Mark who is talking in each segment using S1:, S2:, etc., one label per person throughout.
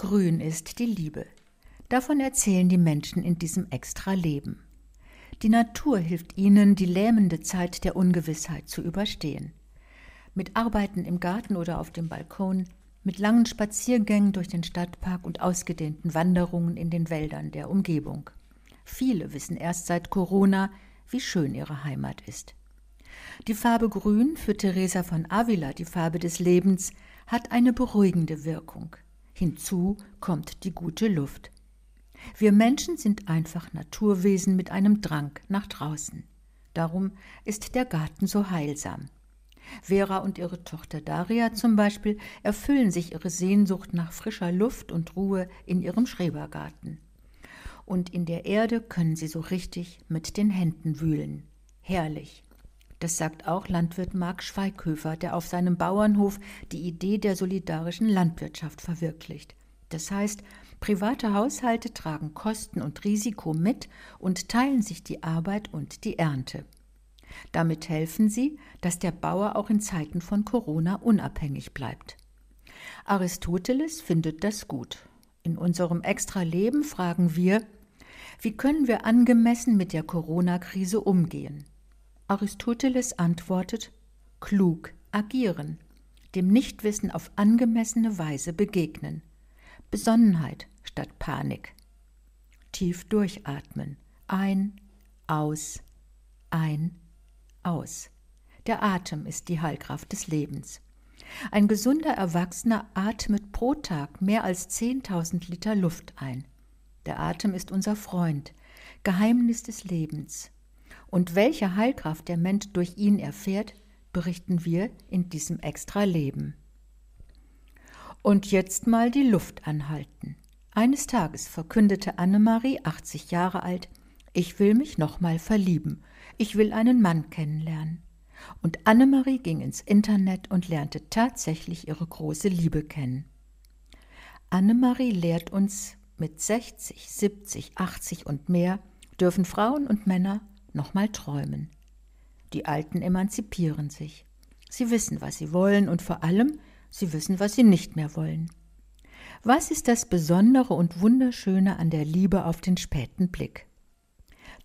S1: Grün ist die Liebe. Davon erzählen die Menschen in diesem extra Leben. Die Natur hilft ihnen, die lähmende Zeit der Ungewissheit zu überstehen. Mit Arbeiten im Garten oder auf dem Balkon, mit langen Spaziergängen durch den Stadtpark und ausgedehnten Wanderungen in den Wäldern der Umgebung. Viele wissen erst seit Corona, wie schön ihre Heimat ist. Die Farbe Grün, für Teresa von Avila die Farbe des Lebens, hat eine beruhigende Wirkung. Hinzu kommt die gute Luft. Wir Menschen sind einfach Naturwesen mit einem Drang nach draußen. Darum ist der Garten so heilsam. Vera und ihre Tochter Daria zum Beispiel erfüllen sich ihre Sehnsucht nach frischer Luft und Ruhe in ihrem Schrebergarten. Und in der Erde können sie so richtig mit den Händen wühlen. Herrlich. Das sagt auch Landwirt Marc Schweighöfer, der auf seinem Bauernhof die Idee der solidarischen Landwirtschaft verwirklicht. Das heißt, private Haushalte tragen Kosten und Risiko mit und teilen sich die Arbeit und die Ernte. Damit helfen sie, dass der Bauer auch in Zeiten von Corona unabhängig bleibt. Aristoteles findet das gut. In unserem Extra-Leben fragen wir, wie können wir angemessen mit der Corona-Krise umgehen? Aristoteles antwortet klug agieren, dem Nichtwissen auf angemessene Weise begegnen, Besonnenheit statt Panik, tief durchatmen, ein, aus, ein, aus. Der Atem ist die Heilkraft des Lebens. Ein gesunder Erwachsener atmet pro Tag mehr als 10.000 Liter Luft ein. Der Atem ist unser Freund, Geheimnis des Lebens, und welche Heilkraft der Mensch durch ihn erfährt, berichten wir in diesem extra Leben. Und jetzt mal die Luft anhalten. Eines Tages verkündete Annemarie, 80 Jahre alt, ich will mich nochmal verlieben. Ich will einen Mann kennenlernen. Und Annemarie ging ins Internet und lernte tatsächlich ihre große Liebe kennen. Annemarie lehrt uns, mit 60, 70, 80 und mehr dürfen Frauen und Männer nochmal träumen. Die Alten emanzipieren sich. Sie wissen, was sie wollen und vor allem, sie wissen, was sie nicht mehr wollen. Was ist das Besondere und Wunderschöne an der Liebe auf den späten Blick?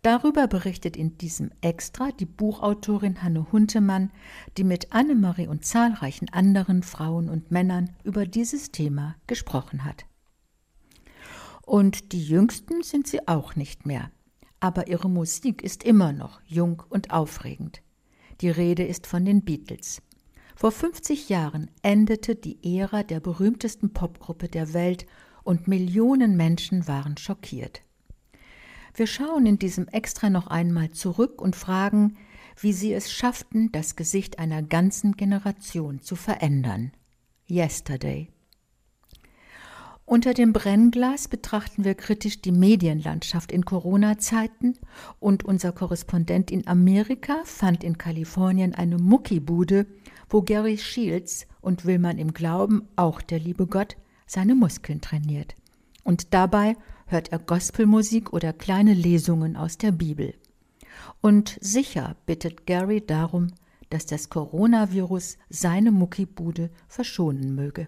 S1: Darüber berichtet in diesem Extra die Buchautorin Hanne Huntemann, die mit Annemarie und zahlreichen anderen Frauen und Männern über dieses Thema gesprochen hat. Und die Jüngsten sind sie auch nicht mehr aber ihre Musik ist immer noch jung und aufregend. Die Rede ist von den Beatles. Vor 50 Jahren endete die Ära der berühmtesten Popgruppe der Welt und Millionen Menschen waren schockiert. Wir schauen in diesem Extra noch einmal zurück und fragen, wie sie es schafften, das Gesicht einer ganzen Generation zu verändern. Yesterday. Unter dem Brennglas betrachten wir kritisch die Medienlandschaft in Corona-Zeiten und unser Korrespondent in Amerika fand in Kalifornien eine Muckibude, wo Gary Shields und will man ihm glauben, auch der liebe Gott, seine Muskeln trainiert. Und dabei hört er Gospelmusik oder kleine Lesungen aus der Bibel. Und sicher bittet Gary darum, dass das Coronavirus seine Muckibude verschonen möge.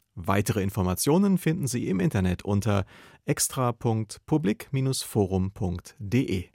S2: Weitere Informationen finden Sie im Internet unter extra.public-forum.de